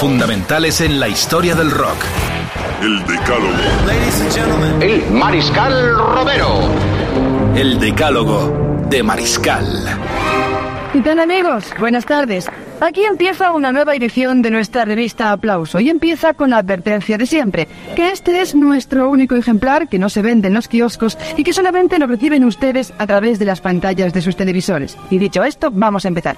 Fundamentales en la historia del rock. El Decálogo. El Mariscal Romero. El decálogo de Mariscal. ¿Qué tal amigos? Buenas tardes. Aquí empieza una nueva edición de nuestra revista Aplauso y empieza con la advertencia de siempre, que este es nuestro único ejemplar que no se vende en los kioscos y que solamente lo reciben ustedes a través de las pantallas de sus televisores. Y dicho esto, vamos a empezar.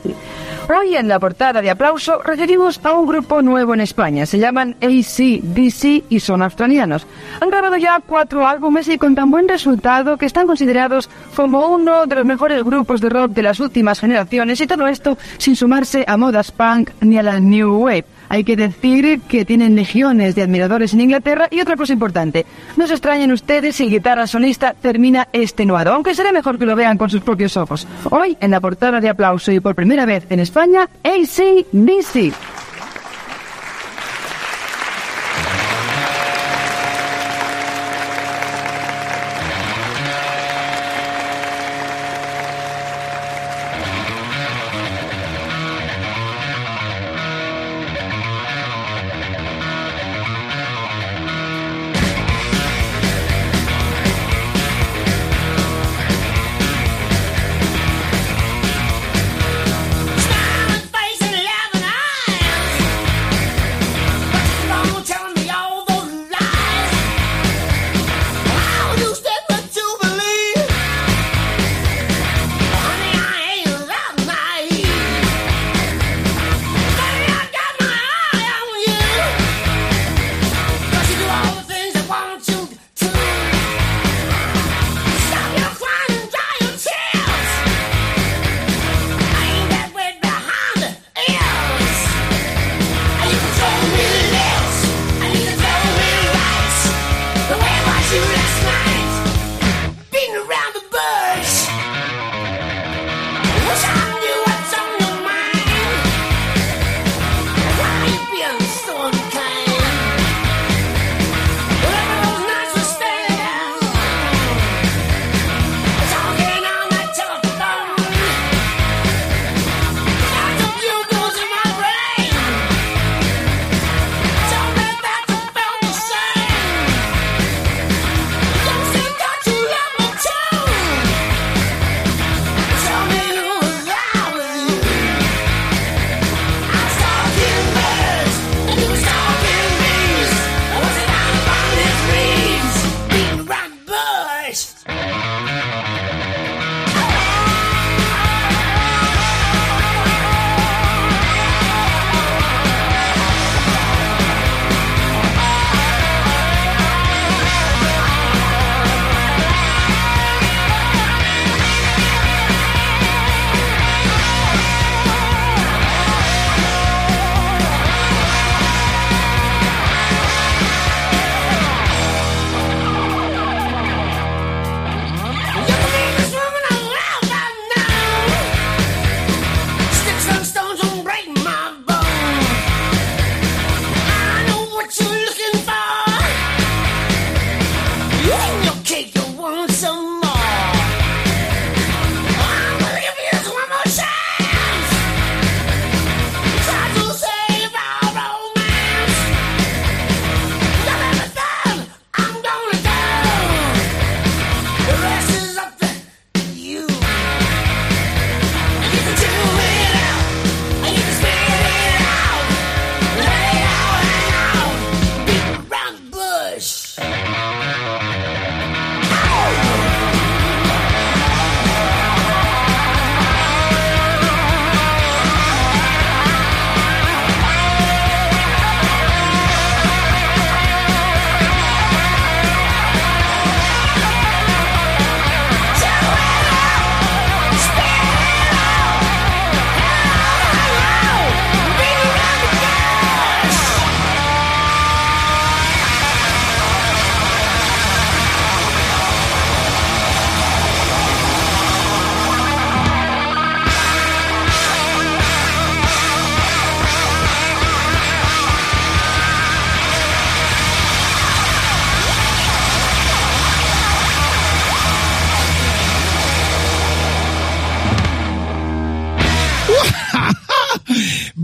Hoy en la portada de Aplauso referimos a un grupo nuevo en España. Se llaman ACDC y son australianos. Han grabado ya cuatro álbumes y con tan buen resultado que están considerados como uno de los mejores grupos de rock de las últimas generaciones y todo esto sin sumarse a modas punk ni a la new wave. Hay que decir que tienen legiones de admiradores en Inglaterra y otra cosa importante, no se extrañen ustedes si el guitarra solista termina extenuado, aunque será mejor que lo vean con sus propios ojos. Hoy, en la portada de aplauso y por primera vez en España, ACDC.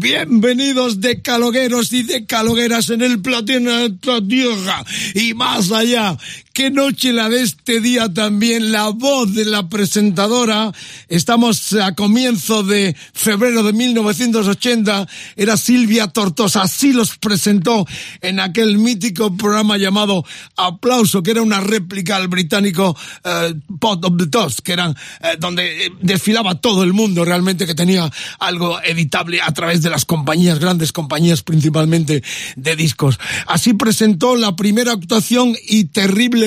Bienvenidos de calogueros y de calogueras en el planeta Tierra y más allá. Qué noche la de este día también, la voz de la presentadora. Estamos a comienzo de febrero de 1980. Era Silvia Tortosa. Así los presentó en aquel mítico programa llamado Aplauso, que era una réplica al británico eh, Pot of the Toast, que era eh, donde eh, desfilaba todo el mundo realmente que tenía algo editable a través de las compañías, grandes compañías principalmente de discos. Así presentó la primera actuación y terrible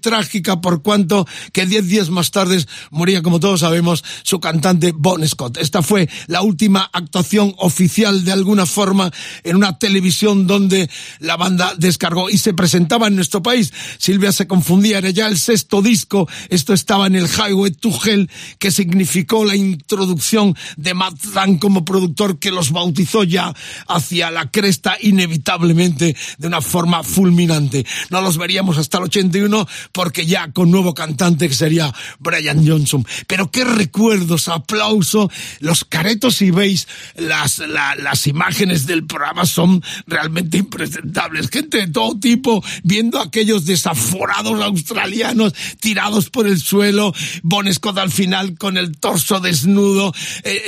trágica por cuanto que diez días más tarde moría, como todos sabemos, su cantante Bon Scott. Esta fue la última actuación oficial de alguna forma en una televisión donde la banda descargó y se presentaba en nuestro país. Silvia se confundía, era ya el sexto disco, esto estaba en el Highway to Hell, que significó la introducción de Matt Dan como productor que los bautizó ya hacia la cresta inevitablemente de una forma fulminante. No los veríamos hasta el 81 porque ya con nuevo cantante que sería Brian Johnson. Pero qué recuerdos, aplauso, los caretos si veis las, las imágenes del programa son realmente impresentables. Gente de todo tipo viendo aquellos desaforados australianos tirados por el suelo, Bon Scott al final con el torso desnudo. Eh,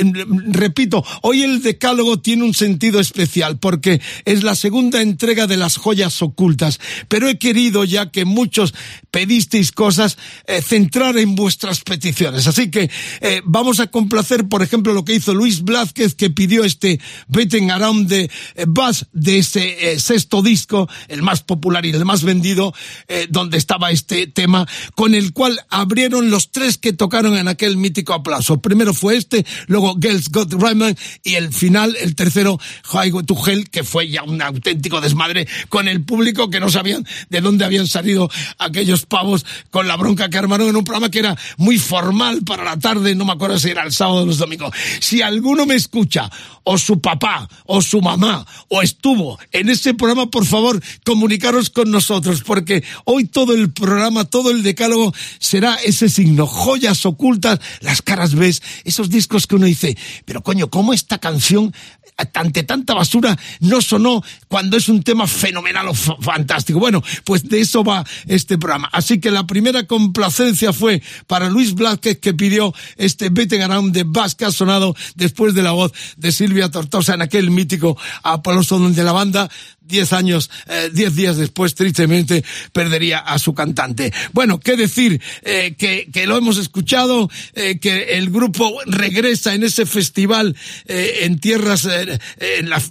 repito, hoy el decálogo tiene un sentido especial porque es la segunda entrega de las joyas ocultas, pero he querido ya que muchos pedisteis cosas, eh, centrar en vuestras peticiones. Así que eh, vamos a complacer, por ejemplo, lo que hizo Luis Blázquez, que pidió este Beating Around the eh, Bus de ese sexto disco, el más popular y el más vendido, donde estaba este tema, con el cual abrieron los tres que tocaron en aquel mítico aplauso. Primero fue este, luego Girls Got Raymond y el final, el tercero, Highway to Hell, que fue ya un auténtico desmadre con el público que no sabían de dónde habían salido aquellos pavos con la bronca que armaron en un programa que era muy formal para la tarde, no me acuerdo si era el sábado o los domingos. Si alguno me escucha, o su papá, o su mamá, o estuvo en ese programa, por favor, comunicaros con nosotros, porque hoy todo el programa, todo el decálogo será ese signo, joyas ocultas, las caras ves, esos discos que uno dice, pero coño, ¿cómo esta canción ante tanta basura no sonó cuando es un tema fenomenal o fantástico. Bueno, pues de eso va este programa. Así que la primera complacencia fue para Luis Blázquez que pidió este Beating Around de ha sonado después de la voz de Silvia Tortosa en aquel mítico aplauso donde la banda diez años, eh, diez días después, tristemente, perdería a su cantante. Bueno, qué decir, eh, que, que, lo hemos escuchado, eh, que el grupo regresa en ese festival en tierras, en la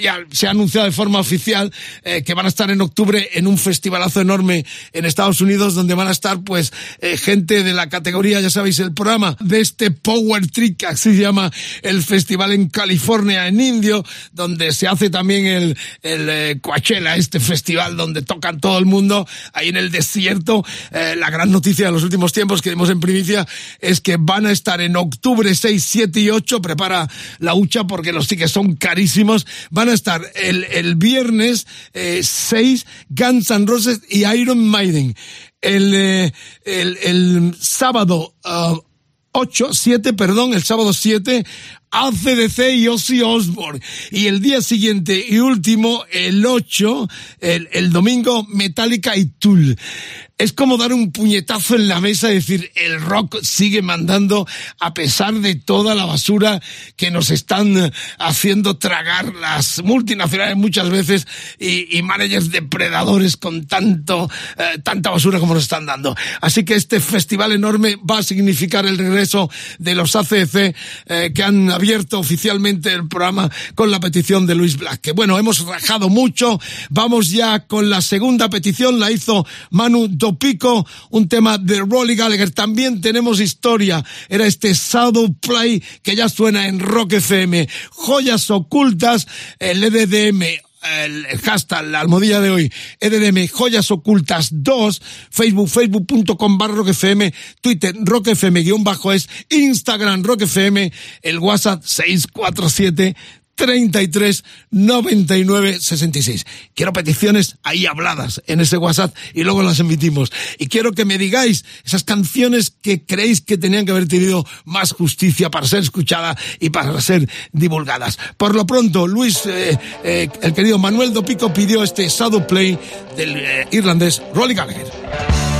ya se ha anunciado de forma oficial eh, que van a estar en octubre en un festivalazo enorme en Estados Unidos donde van a estar pues eh, gente de la categoría, ya sabéis, el programa de este Power Trick, así se llama el festival en California, en Indio, donde se hace también el, el eh, Coachella, este festival donde tocan todo el mundo ahí en el desierto. la gran noticia de los últimos tiempos que vemos en primicia es que van a estar en octubre 6, 7 y 8, prepara la hucha porque los tickets son carísimos, van van a estar el, el viernes 6 eh, Guns N' Roses y Iron Maiden. El, eh, el, el, sábado 8, uh, 7, perdón, el sábado 7 ACDC y Ozzy Osbourne. Y el día siguiente y último, el 8, el, el domingo, Metallica y Tool es como dar un puñetazo en la mesa y decir, el rock sigue mandando a pesar de toda la basura que nos están eh, haciendo tragar las multinacionales muchas veces y, managers depredadores con tanto, eh, tanta basura como nos están dando. Así que este festival enorme va a significar el regreso de los ACC eh, que han abierto oficialmente el programa con la petición de Luis Black. Que bueno, hemos rajado mucho. Vamos ya con la segunda petición, la hizo Manu Pico, un tema de Rolly Gallagher. También tenemos historia. Era este Shadow Play que ya suena en Rock FM. Joyas ocultas, el EDDM el hashtag, la almohadilla de hoy, EDDM, Joyas Ocultas 2, Facebook, facebook.com barra roquefm, Twitter, roquefm guion bajo es, Instagram, roquefm, el WhatsApp 647 33 99 66. Quiero peticiones ahí habladas en ese WhatsApp y luego las emitimos. Y quiero que me digáis esas canciones que creéis que tenían que haber tenido más justicia para ser escuchada y para ser divulgadas. Por lo pronto, Luis, eh, eh, el querido Manuel Dopico pidió este Shadow Play del eh, irlandés Rolly Gallagher.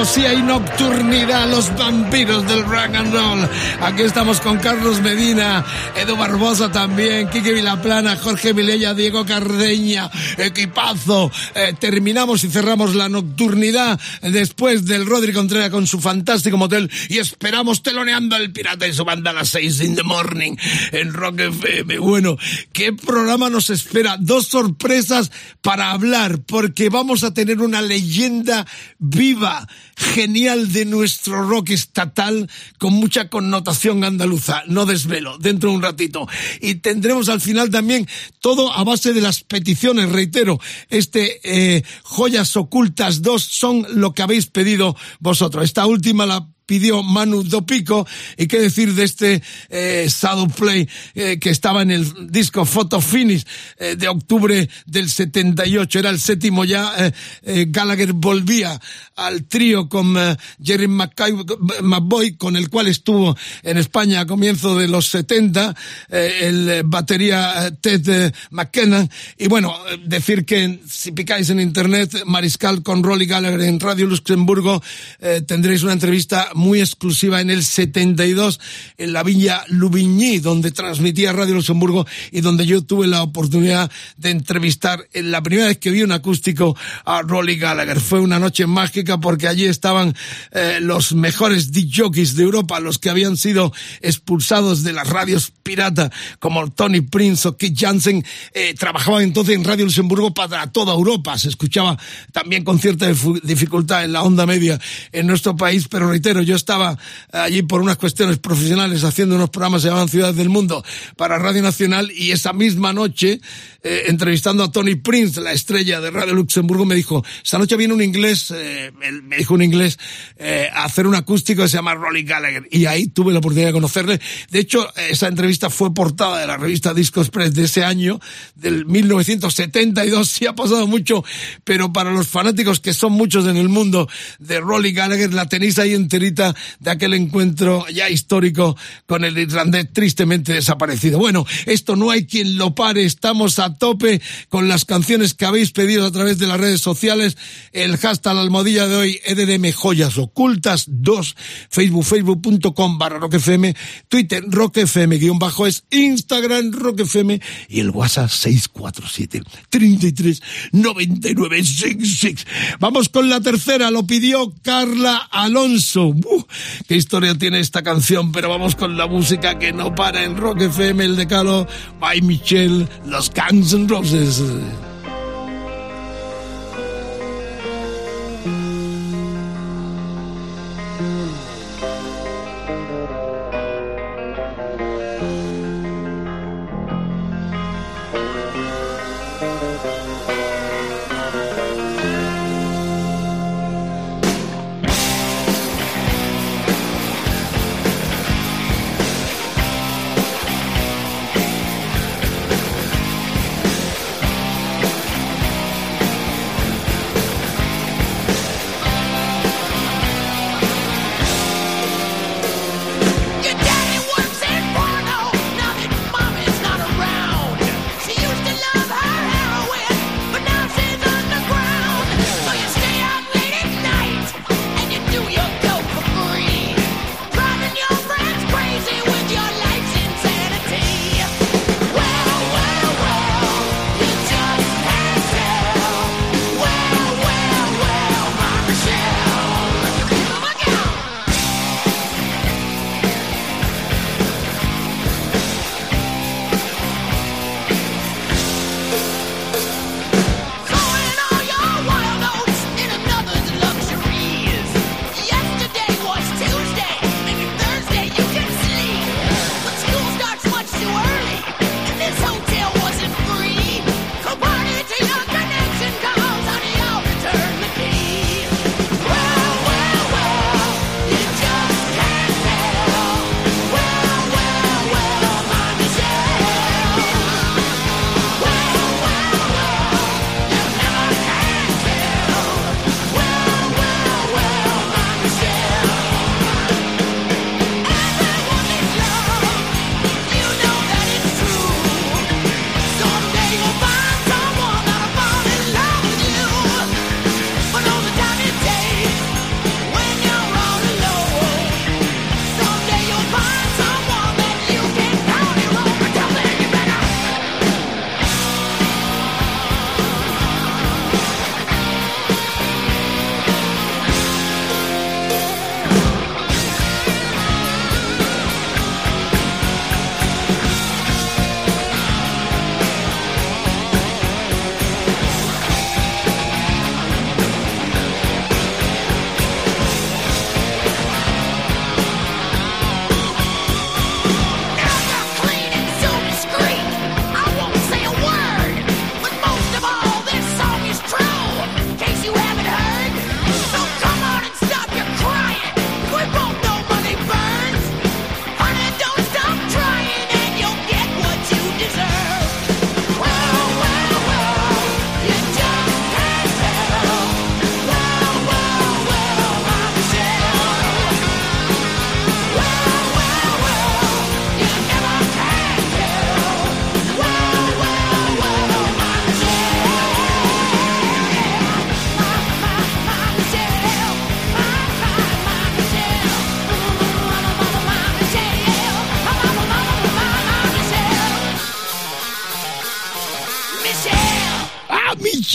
alevosía y nocturna nocturnidad, los vampiros del rock and roll. Aquí estamos con Carlos Medina, Edu Barbosa también, Kike Vilaplana, Jorge Vilella, Diego Cardeña, equipazo. Eh, terminamos y cerramos la nocturnidad después del Rodri Contreras con su fantástico motel y esperamos teloneando al pirata y su banda a las 6 in the morning en Rock FM. Bueno, ¿qué programa nos espera? Dos sorpresas para hablar porque vamos a tener una leyenda viva, genial de nuestro rock estatal con mucha connotación andaluza. No desvelo, dentro de un ratito. Y tendremos al final también todo a base de las peticiones, reitero, este eh, Joyas Ocultas 2 son lo que habéis pedido vosotros. Esta última la pidió Manu Dopico. Y qué decir de este eh, Play eh, que estaba en el disco Photo Finish eh, de octubre del 78. Era el séptimo ya. Eh, eh, Gallagher volvía al trío con Jerry McBoy, con el cual estuvo en España a comienzo de los 70, el batería Ted McKenna. Y bueno, decir que si picáis en internet Mariscal con Rolly Gallagher en Radio Luxemburgo, tendréis una entrevista muy exclusiva en el 72 en la Villa Lubigny, donde transmitía Radio Luxemburgo y donde yo tuve la oportunidad de entrevistar en la primera vez que vi un acústico a Rolly Gallagher. Fue una noche mágica porque allí estaban eh, los mejores DJs de Europa, los que habían sido expulsados de las radios pirata, como Tony Prince o Keith Jansen, eh, trabajaban entonces en Radio Luxemburgo para toda Europa. Se escuchaba también con cierta dificultad en la onda media en nuestro país, pero reitero, yo estaba allí por unas cuestiones profesionales haciendo unos programas que se llamaban Ciudades del Mundo para Radio Nacional y esa misma noche, eh, entrevistando a Tony Prince, la estrella de Radio Luxemburgo, me dijo, esta noche viene un inglés, eh, me dijo un inglés, eh, a hacer un acústico que se llama Rolly Gallagher y ahí tuve la oportunidad de conocerle. De hecho, esa entrevista fue portada de la revista Disco Express de ese año, del 1972, sí ha pasado mucho, pero para los fanáticos que son muchos en el mundo de Rolly Gallagher, la tenéis ahí enterita de aquel encuentro ya histórico con el irlandés tristemente desaparecido. Bueno, esto no hay quien lo pare, estamos a tope con las canciones que habéis pedido a través de las redes sociales, el hashtag la almohadilla de hoy, EDM Joyas Ocultas 2, Facebook, facebook.com barra roquefm, Twitter roquefm guion bajo es, Instagram roquefm y el WhatsApp 647 33 99 66. Vamos con la tercera, lo pidió Carla Alonso. Uh, qué historia tiene esta canción, pero vamos con la música que no para en Rock FM, el decalo, by Michelle, los Guns N' Roses.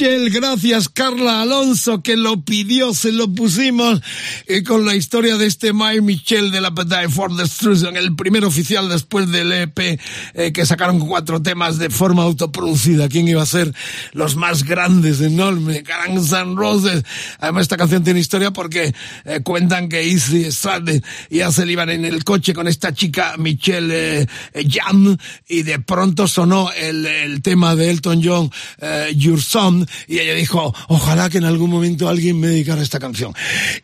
Christian. Gracias Carla Alonso que lo pidió, se lo pusimos y con la historia de este My Michel de la Appetite for Destruction, el primer oficial después del EP eh, que sacaron cuatro temas de forma autoproducida. ¿Quién iba a ser los más grandes, enormes? Guns N' Roses. Además esta canción tiene historia porque eh, cuentan que Easy Stradley ya se iban en el coche con esta chica Michelle eh, Jam y de pronto sonó el, el tema de Elton John, Your Son, y ella dijo, ojalá que en algún momento alguien me dedicara esta canción.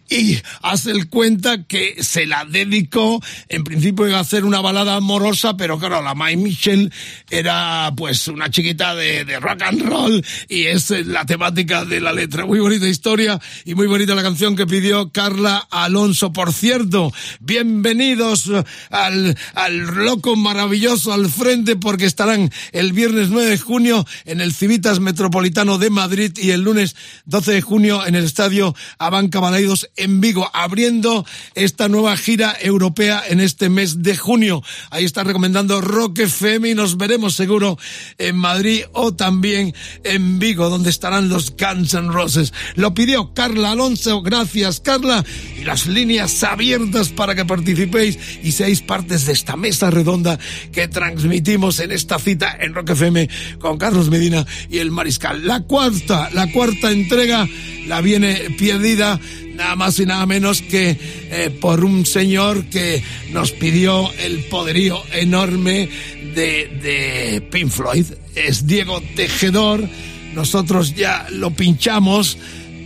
Y hace el cuenta que se la dedicó, en principio iba a hacer una balada amorosa, pero claro, la May Michelle era pues una chiquita de, rock and roll y es la temática de la letra. Muy bonita historia y muy bonita la canción que pidió Carla Alonso. Por cierto, bienvenidos al, al loco maravilloso al frente porque estarán el viernes 9 de junio en el Civitas Metropolitano de Madrid y el lunes 12 de junio en el Estadio Abanca Balaidos en Vigo, abriendo esta nueva gira europea en este mes de junio. Ahí está recomendando Rock FM y nos veremos seguro en Madrid o también en Vigo, donde estarán los Guns N' Roses. Lo pidió Carla Alonso, gracias Carla, y las líneas abiertas para que participéis y seáis partes de esta mesa redonda que transmitimos en esta cita en Rock FM con Carlos Medina y el Mariscal. La cuarta, la cuarta entrega la viene perdida nada más y nada menos que eh, por un señor que nos pidió el poderío enorme de, de Pink Floyd. Es Diego Tejedor. Nosotros ya lo pinchamos.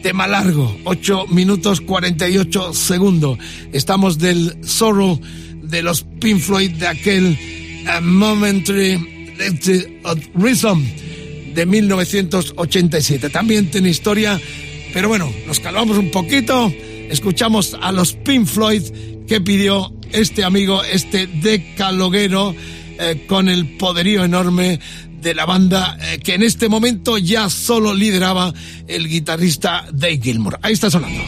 Tema largo, 8 minutos 48 segundos. Estamos del Sorrow de los Pink Floyd de aquel A Momentary Reason de 1987. También tiene historia pero bueno, nos calmamos un poquito, escuchamos a los Pink Floyd que pidió este amigo, este decaloguero, eh, con el poderío enorme de la banda eh, que en este momento ya solo lideraba el guitarrista Dave Gilmour. Ahí está sonando.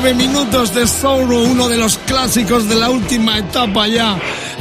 Casi nueve minutos de Sorrow, uno de los clásicos de la última etapa ya,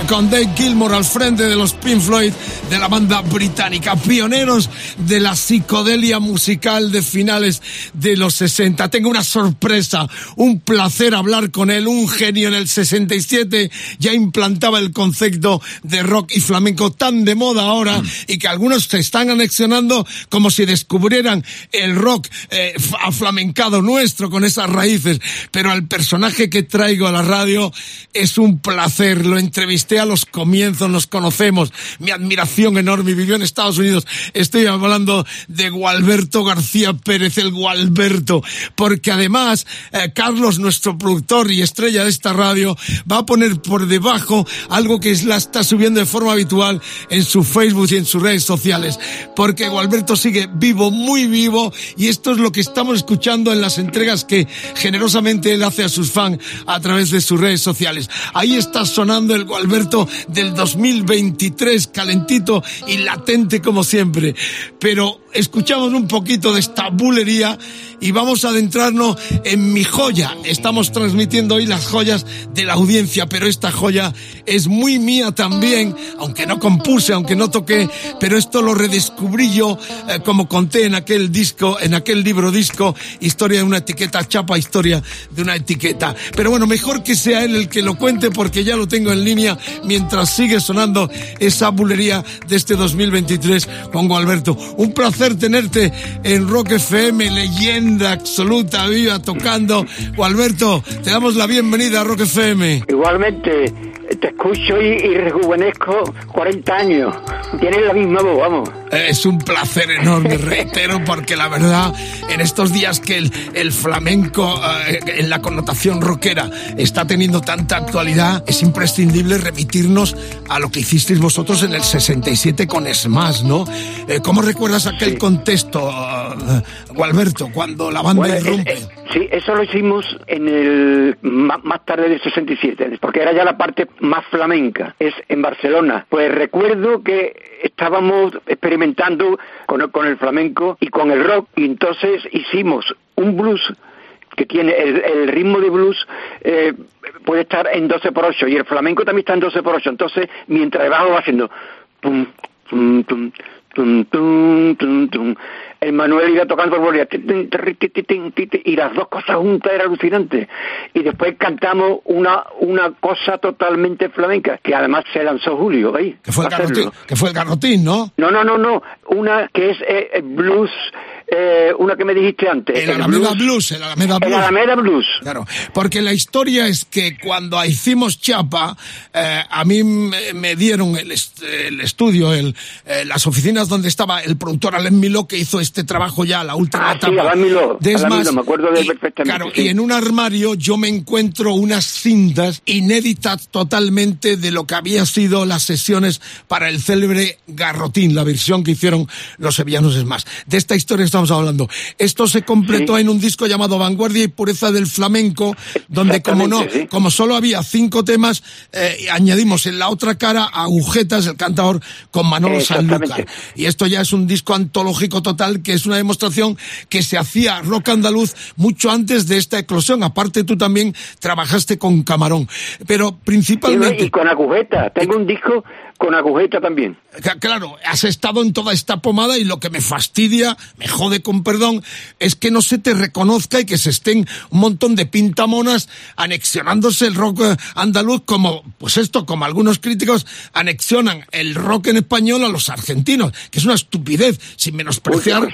con Dave Gilmour al frente de los Pink Floyd de la banda británica, pioneros de la psicodelia musical de finales de los 60. Tengo una sorpresa, un placer hablar con él, un genio en el 67 ya implantaba el concepto de rock y flamenco tan de moda ahora y que algunos se están anexionando como si descubrieran el rock eh, aflamencado nuestro con esas raíces. Pero al personaje que traigo a la radio es un placer. Lo entrevisté a los comienzos, nos conocemos. Mi admiración enorme. Vivió en Estados Unidos. Estoy hablando de Gualberto García Pérez, el Gualberto. Porque además, eh, Carlos, nuestro productor y estrella de esta radio, va a poner por debajo algo que la está subiendo de forma habitual en su Facebook y en sus redes sociales. Porque Gualberto sigue vivo, muy vivo, y esto es lo que estamos escuchando en las entregas que generosamente él hace a sus fans a través de sus redes sociales. Ahí está sonando el Gualberto del 2023, calentito y latente como siempre. Pero escuchamos un poquito de esta bulería y vamos a adentrarnos en mi joya. Estamos transmitiendo hoy las joyas de la audiencia, pero esta joya es muy mía también, aunque no compuse, aunque no toqué, pero esto lo redescubrí yo, eh, como conté en aquel disco, en aquel libro disco, Historia de una etiqueta, chapa historia de una etiqueta. Pero bueno, mejor que sea él el que lo cuente porque ya lo tengo en línea mientras sigue sonando esa bulería de este 2023 con Alberto. Un placer tenerte en Rock FM, leyenda absoluta, viva, tocando. Alberto, te damos la bienvenida a Rock FM. Igualmente, te escucho y, y rejuvenezco 40 años. Tienes la misma voz, vamos. Es un placer enorme, reitero, porque la verdad, en estos días que el, el flamenco, eh, en la connotación rockera, está teniendo tanta actualidad, es imprescindible remitirnos a lo que hicisteis vosotros en el 67 con Smash, ¿no? Eh, ¿Cómo recuerdas aquel contexto, Gualberto, cuando la banda irrumpe? Eh, sí, eso lo hicimos en el más, más tarde del 67, porque era ya la parte más flamenca, es en Barcelona. Pues recuerdo que estábamos experimentando con el, con el flamenco y con el rock y entonces hicimos un blues que tiene el, ritmo de blues eh, puede estar en 12 por 8 y el flamenco también está en 12 por 8 entonces mientras debajo va haciendo tum, tum, tum, tum, tum, tum, tum. El Manuel iba tocando por y las dos cosas juntas era alucinante y después cantamos una una cosa totalmente flamenca que además se lanzó Julio ahí que fue el garrotín, que fue el garrotín ¿no? no no no no una que es eh, blues eh, una que me dijiste antes. El, Alameda Blues. el Alameda Blues. El Alameda Blues. Claro, porque la historia es que cuando hicimos Chapa, eh, a mí me, dieron el, el estudio, el, eh, las oficinas donde estaba el productor Alain Miló, que hizo este trabajo ya, la última ah, etapa. Sí, Alain Miló, de Alain Esmas, Miló, me acuerdo de y, perfectamente. Claro, sí. y en un armario yo me encuentro unas cintas inéditas totalmente de lo que había sido las sesiones para el célebre Garrotín, la versión que hicieron los sevillanos es más. De esta historia estamos hablando. Esto se completó Sí. en un disco llamado Vanguardia y Pureza del Flamenco, donde como no, sí. como solo había cinco temas, eh, añadimos en la otra cara a Agujetas, el cantador, con Manolo Sanlúcar. Y esto ya es un disco antológico total, que es una demostración que se hacía rock andaluz mucho antes de esta eclosión. Aparte tú también trabajaste con Camarón. Pero principalmente... Y, con agujeta. Tengo un disco con agujeta también. Claro, has estado en toda esta pomada y lo que me fastidia, me jode con perdón, es que no se te reconozca y que se estén un montón de pintamonas anexionándose el rock eh, andaluz como, pues esto, como algunos críticos anexionan el rock en español a los argentinos, que es una estupidez, sin menospreciar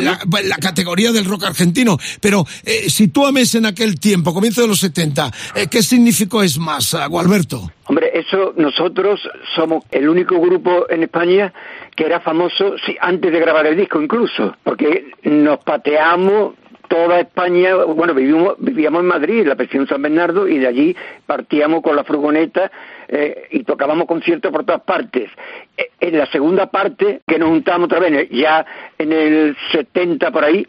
la, la categoría del rock argentino. Pero eh, sitúame en aquel tiempo, comienzo de los 70, eh, ¿qué significó es más, Gualberto? Hombre, eso nosotros somos el único grupo en España que era famoso sí, antes de grabar el disco incluso, porque nos pateamos toda España, bueno, vivimos, vivíamos en Madrid, en la prisión San Bernardo, y de allí partíamos con la furgoneta eh, y tocábamos conciertos por todas partes. Eh, En la segunda parte, que nos juntamos otra vez, ya en el 70 por ahí,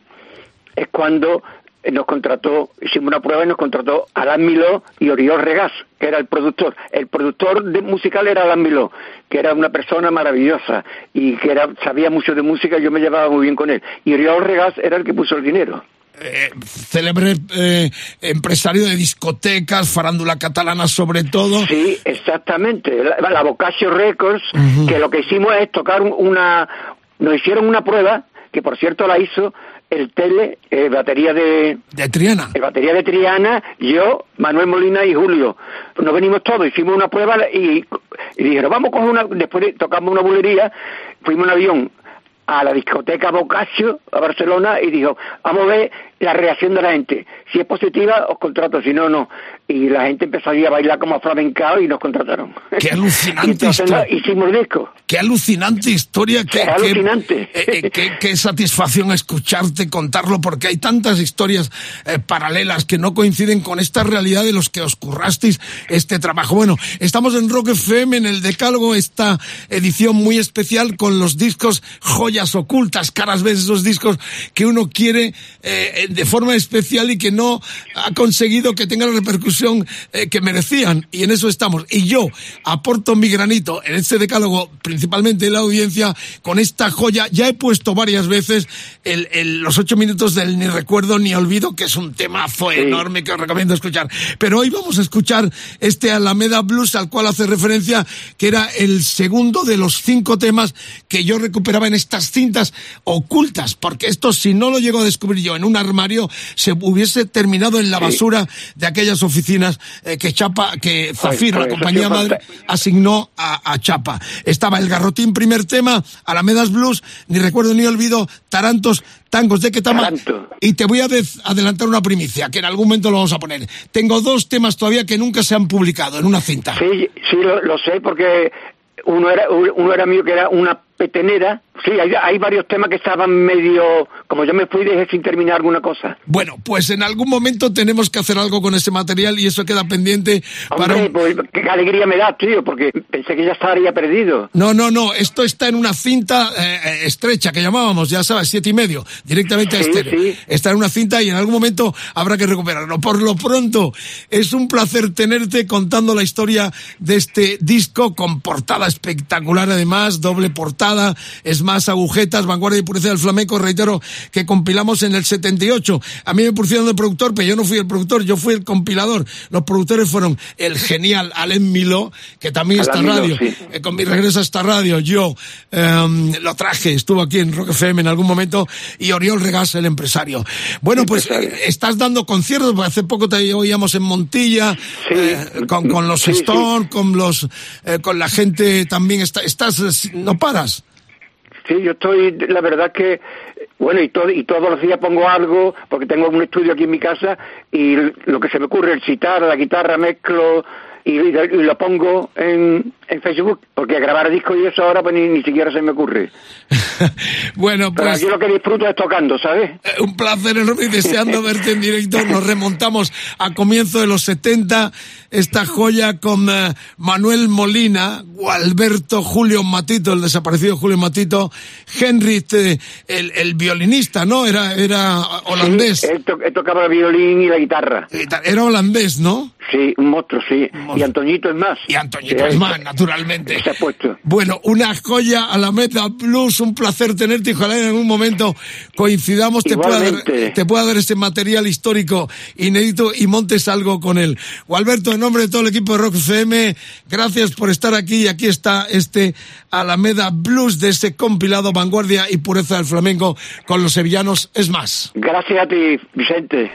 es cuando nos contrató, hicimos una prueba y nos contrató Alan Miló y Oriol Regás, que era el productor. El productor de musical era Alan Miló, que era una persona maravillosa y que era, sabía mucho de música y yo me llevaba muy bien con él. Y Oriol Regás era el que puso el dinero. eh, célebre eh, empresario de discotecas, farándula catalana sobre todo. Sí, exactamente. La, la Boccaccio Records, que lo que hicimos es tocar una... Nos hicieron una prueba, que por cierto la hizo el Tele, eh, batería de... De Triana. El batería de Triana, yo, Manuel Molina y Julio. Nos venimos todos, hicimos una prueba y, y dijeron, vamos con una... Después de- tocamos una bulería, fuimos en avión a la discoteca Boccaccio, a Barcelona, y dijo, vamos a ver la reacción de la gente. Si es positiva, os contrato, si no, no. Y la gente empezó a bailar como flamencao y nos contrataron. Qué alucinante entonces historia. hicimos disco. Qué alucinante historia, qué, qué- alucinante. eh, eh, qué- qué satisfacción escucharte contarlo, porque hay tantas historias eh, paralelas que no coinciden con esta realidad de los que os currasteis este trabajo. Bueno, estamos en Rock FM, en el Decálogo, esta edición muy especial con los discos joyas ocultas, caras veces esos discos que uno quiere eh, de forma especial y que no ha conseguido que tengan la repercusión eh, que merecían. Y en eso estamos. Y yo aporto mi granito en este decálogo, principalmente en la audiencia, con esta joya. Ya he puesto varias veces el, el- los ocho minutos del Ni Recuerdo ni Olvido, que es un temazo enorme que os recomiendo escuchar. Pero hoy vamos a escuchar este Alameda Blues al cual hace referencia, que era el segundo de los cinco temas que yo recuperaba en estas cintas ocultas, porque esto si no lo llego a descubrir yo en un armario, se hubiese terminado en la basura de aquellas oficinas eh, que Chapa, que Zafiro, pues la compañía madre, asignó a, a Chapa. Estaba el Garrotín, primer tema, Alamedas Blues, ni recuerdo ni olvido, Tarantos, Tangos de Ketama. Taranto. Y te voy a adelantar una primicia, que en algún momento lo vamos a poner. Tengo dos temas todavía que nunca se han publicado en una cinta. Sí, sí, lo, lo sé porque uno era uno era mío que era una petenera. Sí, hay, hay varios temas que estaban medio... Como yo me fui, dejé sin terminar alguna cosa. Bueno, pues en algún momento tenemos que hacer algo con ese material y eso queda pendiente Hombre, pues qué alegría me da, tío, porque pensé que ya estaría perdido. No, no, no, esto está en una cinta eh, estrecha que llamábamos, ya sabes, siete y medio, directamente a Sí, estéreo. sí. Está en una cinta y en algún momento habrá que recuperarlo. Por lo pronto, es un placer tenerte contando la historia de este disco con portada espectacular además, doble portada, es más agujetas, vanguardia y pureza del flamenco, reitero, que compilamos en el 78. A mí me pusieron de productor, pero yo no fui el productor, yo fui el compilador. Los productores fueron el genial Alain Miló, que también está Miló, radio, sí. eh, con mi regreso a esta radio, yo em, lo traje, estuvo aquí en Rock FM en algún momento, y Oriol Regas, el empresario. Bueno, pues Empresario. eh, estás dando conciertos, porque hace poco te oíamos en Montilla, Sí. eh, con, con los Sí. Stone, con los, con la gente también, está, estás, no paras. Sí, yo estoy, la verdad que, bueno, y, todo, y todos los días pongo algo, porque tengo un estudio aquí en mi casa, y lo que se me ocurre, el citar, la guitarra, mezclo, y, y lo pongo en, en Facebook, porque grabar discos y eso ahora pues ni, ni siquiera se me ocurre. bueno, Pero pues... yo lo que disfruto es tocando, ¿sabes? Eh, Un placer enorme y deseando verte en directo. Nos remontamos a comienzo de los 70, esta joya con eh, Manuel Molina, Gualberto Julio Matito, el desaparecido Julio Matito, Henry, eh, el, el violinista, ¿no? Era, era holandés. Sí, él, to- él tocaba el violín y la guitarra. Eh, Era holandés, ¿no? Sí, un monstruo, sí. monstruo. Y Antoñito es más. Y Antoñito Sí, Esmán, naturalmente. Se ha puesto. Bueno, una joya a la meta blues, un placer tenerte ojalá en algún momento coincidamos, te pueda, dar, te pueda dar ese material histórico inédito y montes algo con él. Alberto, en nombre de todo el equipo de Rock FM, gracias por estar aquí y aquí está este Alameda Blues de ese compilado Vanguardia y Pureza del Flamenco con los sevillanos. Es más. Gracias a ti, Vicente.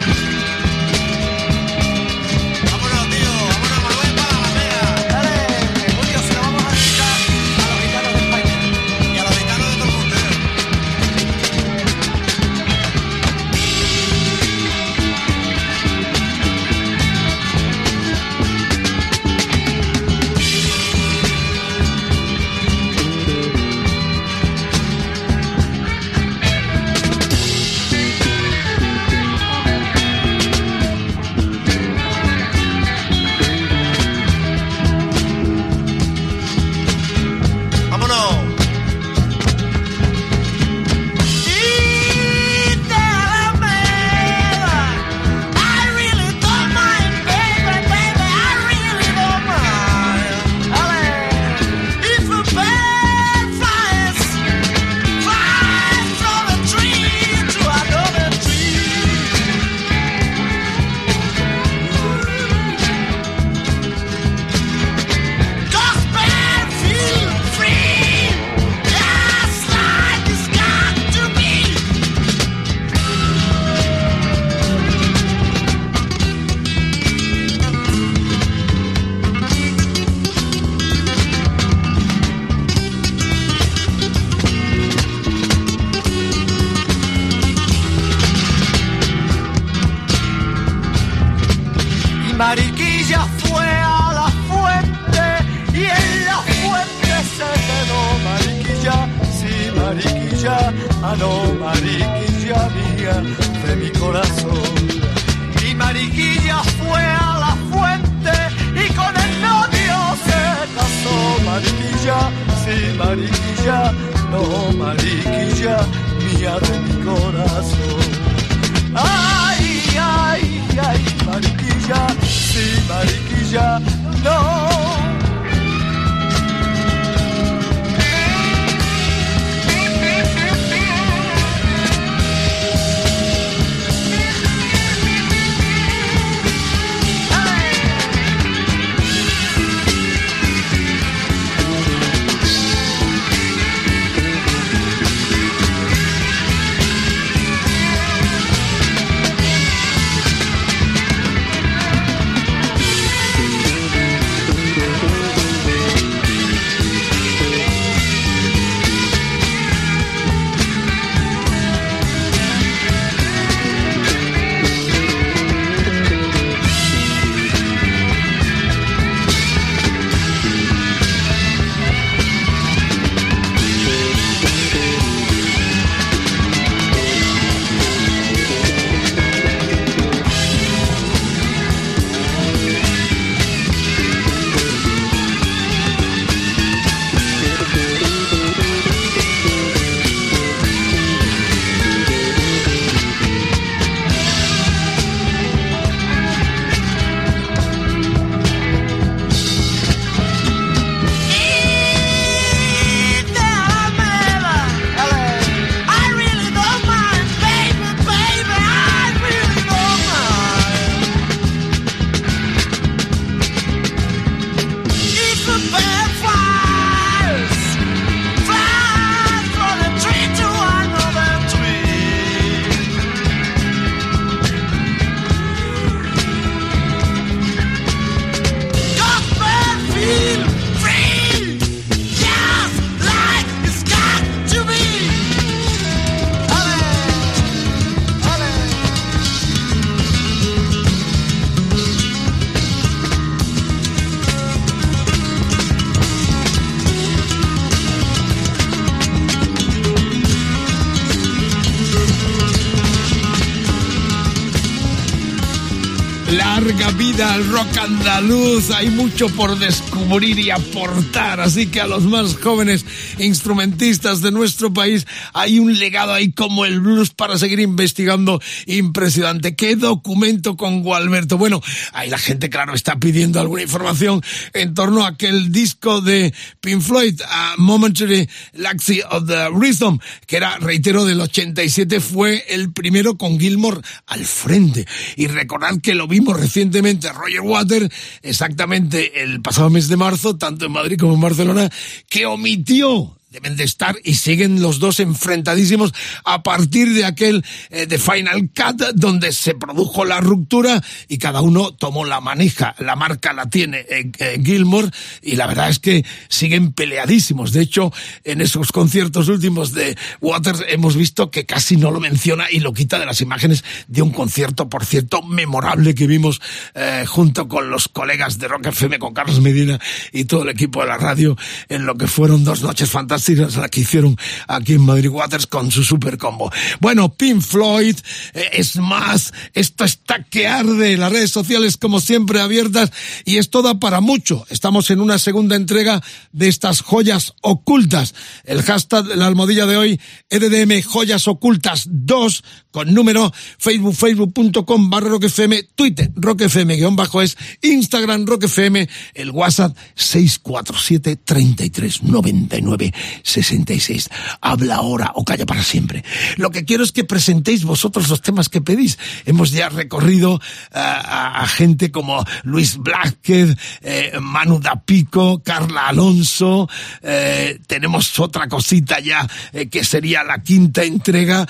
Rock andaluz. Hay mucho por descubrir y aportar. Así que a los más jóvenes instrumentistas de nuestro país hay un legado ahí como el blues para seguir investigando impresionante. ¿Qué documento con Gualberto? Bueno, ahí la gente, claro, está pidiendo alguna información en torno a aquel disco de Pink Floyd, a Momentary Laxy of the Rhythm, que era, reitero, del 87, fue el primero con Gilmore al frente. Y recordad que lo vimos recientemente Roger Water, exactamente el pasado mes de marzo, tanto en Madrid como en Barcelona, que omitió deben de estar y siguen los dos enfrentadísimos a partir de aquel eh, de Final Cut donde se produjo la ruptura y cada uno tomó la manija. La marca la tiene eh, eh, Gilmore y la verdad es que siguen peleadísimos. De hecho, en esos conciertos últimos de Waters hemos visto que casi no lo menciona y lo quita de las imágenes de un concierto, por cierto, memorable que vimos eh, junto con los colegas de Rock FM, con Carlos Medina y todo el equipo de la radio en lo que fueron dos noches fantásticas que hicieron aquí en Madrid Waters con su super combo. Bueno, Pink Floyd, eh, es más, esto está que arde, las redes sociales como siempre abiertas y esto da para mucho. Estamos en una segunda entrega de estas joyas ocultas. El hashtag, la almohadilla de hoy, EDDM Joyas Ocultas 2 con número Facebook, facebook.com barra roquefm, Twitter, roquefm guion bajo es, Instagram roquefm, el WhatsApp 647 33 99 66. Habla ahora o calla para siempre. Lo que quiero es que presentéis vosotros los temas que pedís. Hemos ya recorrido a, a, gente como Luis Blázquez, eh, Manu Dapico, Carla Alonso, eh, tenemos otra cosita ya eh, que sería la quinta entrega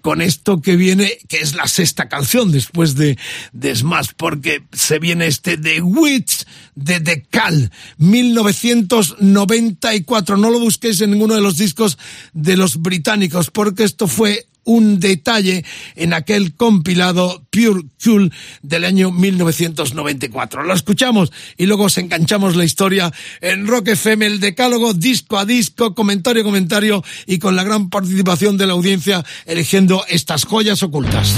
con esto que viene, que es la sexta canción después de, de Smash, porque se viene este The Witch de Decal, 1994. No lo busquéis en ninguno de los discos de los británicos, porque esto fue un detalle en aquel compilado Pure Cool del año 1994. Lo escuchamos y luego os enganchamos la historia en Rock FM, el decálogo disco a disco, comentario a comentario y con la gran participación de la audiencia eligiendo estas joyas ocultas.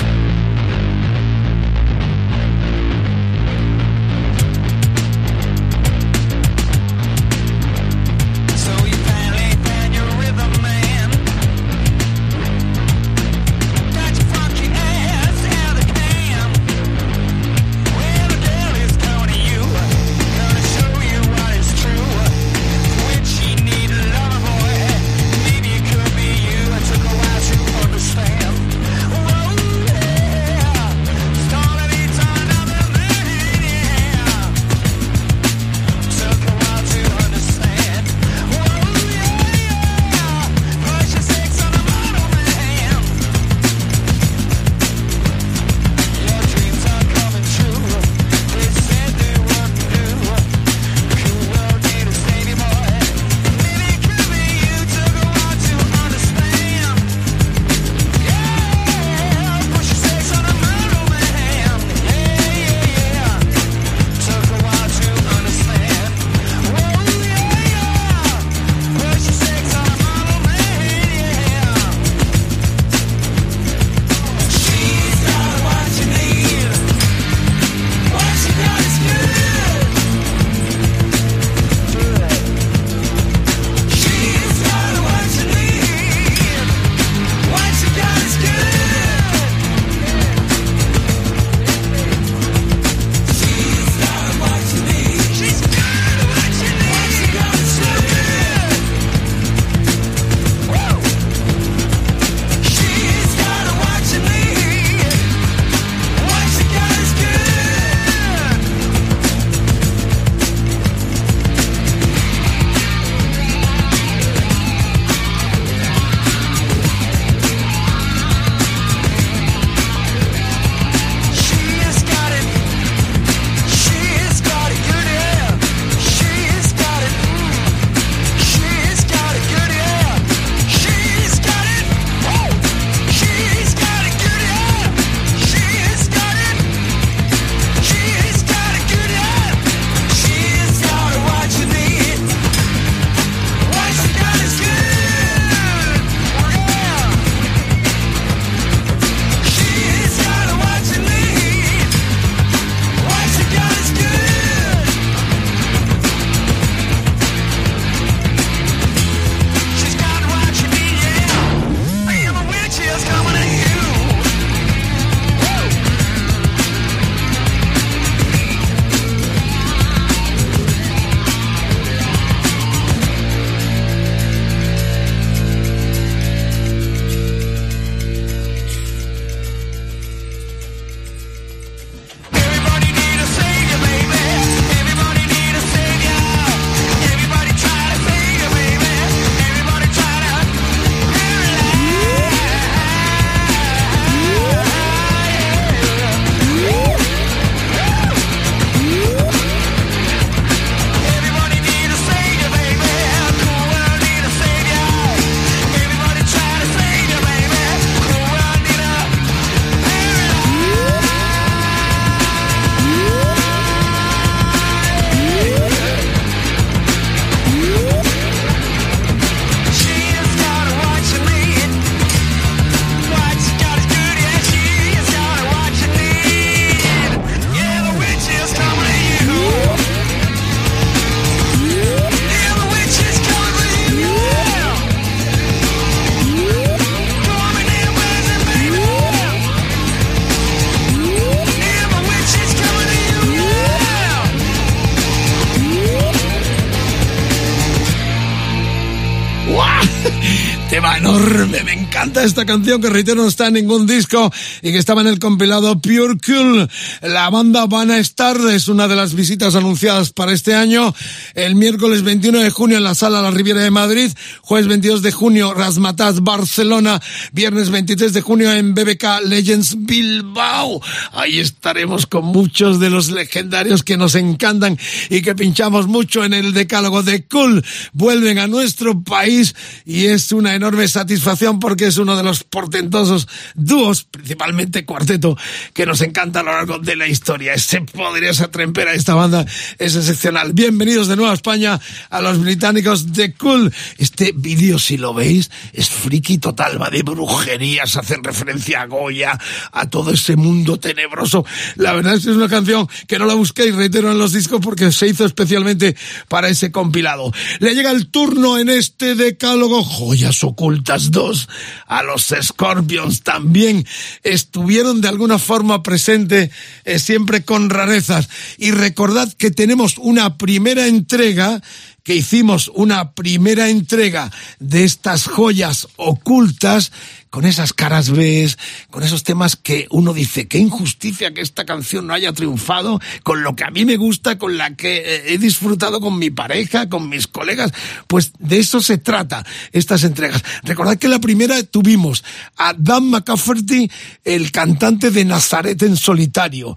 Tema enorme, me encanta esta canción que reitero no está en ningún disco y que estaba en el compilado Pure Cool. La banda Van a estar, es una de las visitas anunciadas para este año. El miércoles 21 de junio en la sala La Riviera de Madrid, jueves 22 de junio Rasmatas Barcelona, viernes 23 de junio en BBK Legends Bilbao. Ahí estaremos con muchos de los legendarios que nos encantan y que pinchamos mucho en el decálogo de Cool. Vuelven a nuestro país y es una enorme satisfacción porque es uno de los portentosos dúos, principalmente cuarteto, que nos encanta a lo largo de la historia. Ese poder, esa trempera esta banda es excepcional. Bienvenidos de nuevo a España a los británicos de Cool. Este vídeo, si lo veis, es friki total, va de brujerías, hacen referencia a Goya, a todo ese mundo tenebroso. La verdad es que es una canción que no la busquéis, reitero, en los discos porque se hizo especialmente para ese compilado. Le llega el turno en este decálogo. Joyas Ocultas 2 a los Scorpions también estuvieron de alguna forma presente eh, siempre con rarezas. Y recordad que tenemos una primera entrega que hicimos una primera entrega de estas joyas ocultas con esas caras B, con esos temas que uno dice, qué injusticia que esta canción no haya triunfado, con lo que a mí me gusta, con la que eh, he disfrutado con mi pareja, con mis colegas, pues de eso se trata estas entregas. Recordad que la primera tuvimos a Dan McCafferty, el cantante de Nazaret en solitario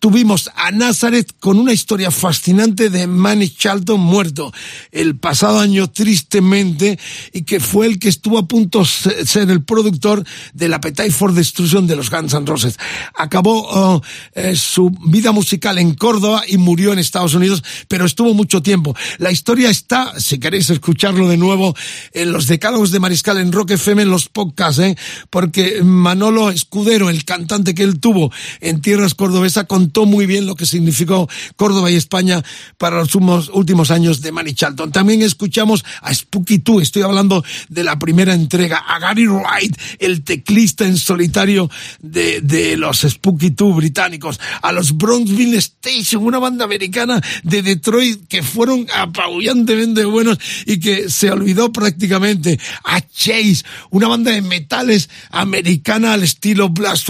tuvimos a Nazareth con una historia fascinante de Manny Charlton muerto el pasado año tristemente y que fue el que estuvo a punto de ser el productor del Appetite for Destruction de los Guns N' Roses. Acabó oh, eh, su vida musical en Córdoba y murió en Estados Unidos, pero estuvo mucho tiempo. La historia está, si queréis escucharlo de nuevo, en los decálogos de Mariscal en Rock FM, en los podcasts, ¿eh? porque Manolo Escudero, el cantante que él tuvo en tierras cordobesas, contó muy bien lo que significó Córdoba y España para los últimos, años de Manny Charlton. También escuchamos a Spooky Too, estoy hablando de la primera entrega, a Gary Wright, el teclista en solitario de, de los Spooky Too británicos, a los Bronxville Station, una banda americana de Detroit que fueron apabullantemente buenos y que se olvidó prácticamente, a Chase, una banda de metales americana al estilo Blast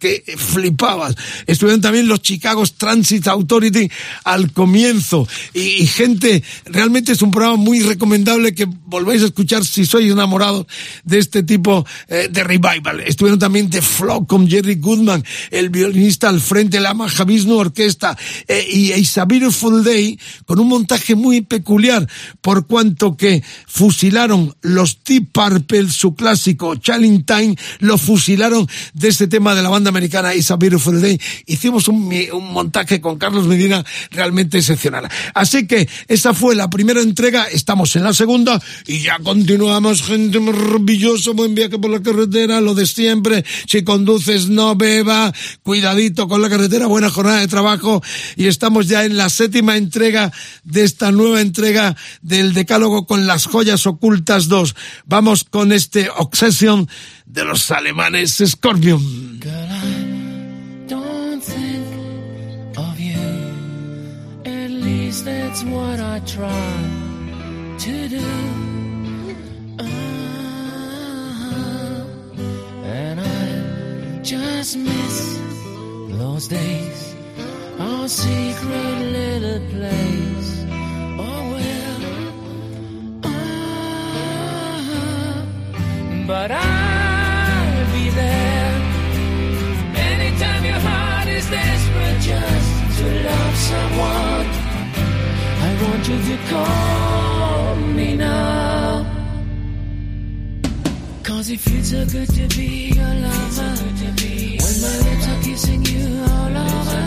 que flipabas. Estuvieron también los Chicago Transit Authority al comienzo y, y, gente, realmente es un programa muy recomendable que volváis a escuchar si sois enamorados de este tipo eh, de revival. Estuvieron también The Flock con Jerry Goodman, el violinista al frente de la Mahavishnu Orquesta eh, y a Beautiful Day con un montaje muy peculiar por cuanto que fusilaron los Deep Purple, su clásico Challenge Time, lo fusilaron de este tema de la banda americana It's a Beautiful Day. Hicimos un, montaje con Carlos Medina realmente excepcional. Así que esa fue la primera entrega, estamos en la segunda y ya continuamos, gente maravillosa, buen viaje por la carretera, lo de siempre, si conduces no beba, cuidadito con la carretera, buena jornada de trabajo y estamos ya en la séptima entrega de esta nueva entrega del Decálogo con las joyas ocultas 2. Vamos con este Obsession de los alemanes Scorpion. That's what I try to do. Uh, and I just miss those days, our secret little place. Oh well, uh, but I'll be there anytime your heart is desperate just to love someone. Want you to call me now. Cause it feels so good to be your lover. When my lips are kissing you all over.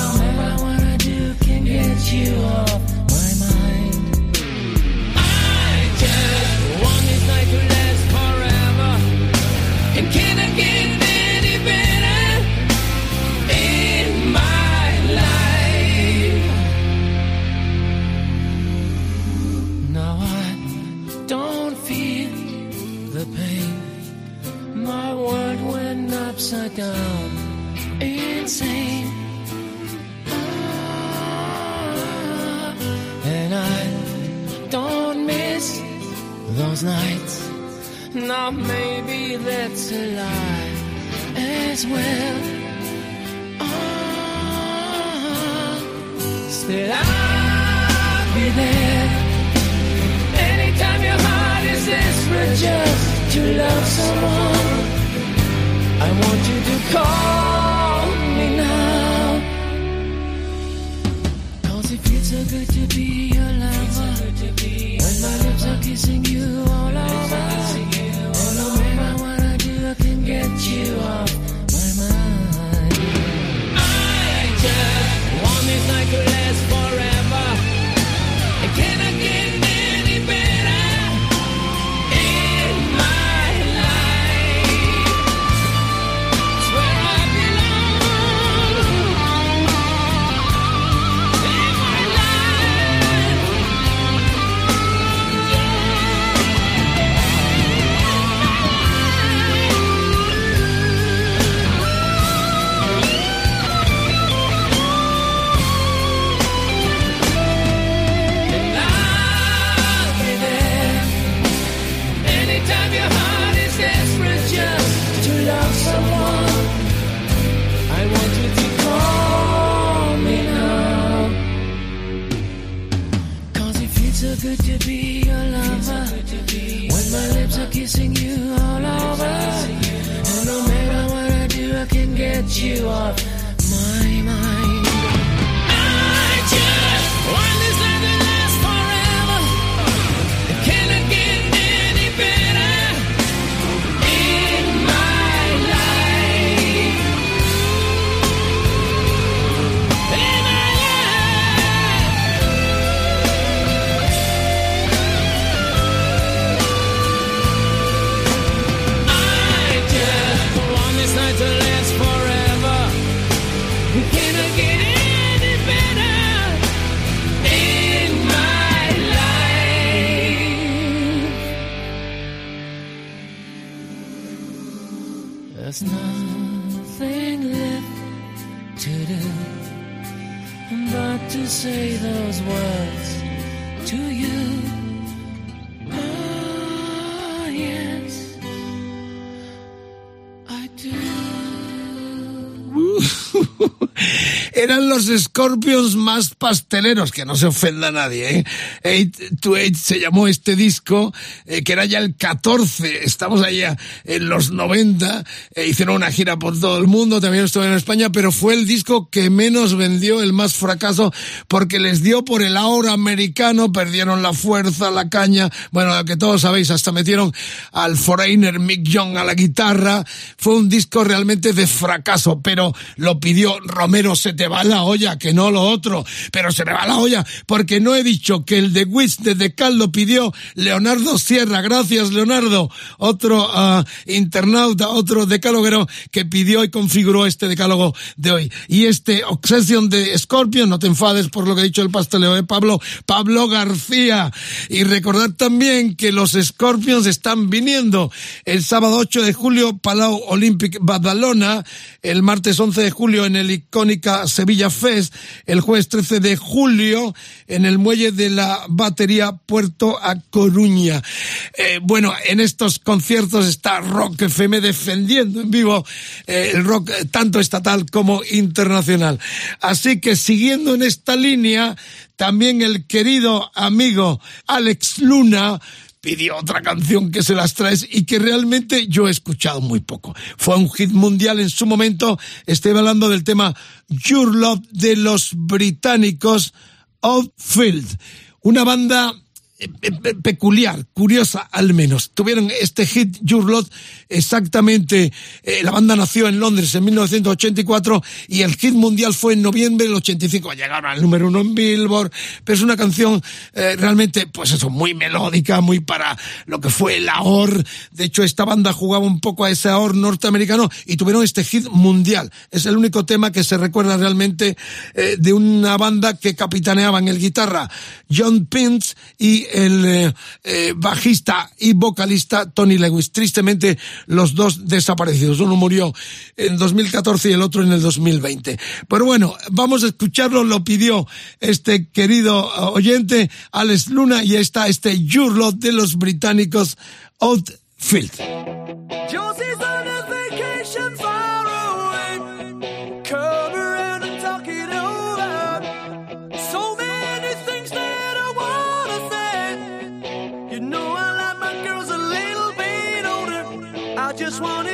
All. I wanna do can get you off upside down, insane. Ah, And I don't miss those nights. Now maybe that's a lie as well. Ah, Still I'll be there Anytime your heart is desperate just to love someone, I want you to call me now. Cause it feels so good to be your lover. So when my lips are kissing you all over. And no matter what I do, I can get you off my mind. I just want this like you are I do. Eran los Scorpions más pasteleros, que no se ofenda a nadie, ¿eh? Eight to Eight se llamó este disco, eh, que era ya el 14, estamos allá en los 90, eh, hicieron una gira por todo el mundo, también estuvo en España, pero fue el disco que menos vendió, el más fracaso, porque les dio por el ahora americano, perdieron la fuerza, la caña, bueno, lo que todos sabéis, hasta metieron al foreigner Mick Young a la guitarra, fue un disco realmente de fracaso, pero lo pidió Romero, se te va la olla, que no lo otro, pero se me va la olla, porque no he dicho que el de Wiz de Decal lo pidió Leonardo Sierra, gracias Leonardo, otro ah, internauta, otro decaloguero que pidió y configuró este decálogo de hoy. Y este Obsession de Scorpion, no te enfades por lo que ha dicho el pasteleo de Pablo, Pablo García. Y recordad también que los Scorpions están viniendo el sábado 8 de julio, Palau Olympic Badalona, el martes 11 de julio en el icónica Sevilla Fest, el jueves 13 de julio en el muelle de la batería Puerto a Coruña. Eh, bueno, en estos conciertos está Rock FM defendiendo en vivo eh, el rock eh, tanto estatal como internacional. Así que siguiendo en esta línea, también el querido amigo Alex Luna pidió otra canción que se las traes y que realmente yo he escuchado muy poco. Fue un hit mundial en su momento. Estoy hablando del tema Your Love de los británicos Outfield. Una banda peculiar, curiosa al menos. Tuvieron este hit Your Love exactamente, eh, la banda nació en Londres en 1984 y el hit mundial fue en noviembre del 85. Llegaron al número uno en Billboard, pero es una canción eh, realmente, pues eso, muy melódica, muy para lo que fue el AOR. De hecho, esta banda jugaba un poco a ese AOR norteamericano y tuvieron este hit mundial. Es el único tema que se recuerda realmente eh, de una banda que capitaneaban el guitarra John Pence y el eh, eh, bajista y vocalista Tony Lewis. Tristemente, los dos desaparecidos. Uno murió en 2014 y el otro en el 2020. Pero bueno, vamos a escucharlo. Lo pidió este querido eh, oyente, Alex Luna, y está este Your Love de los británicos Outfield. Just wanna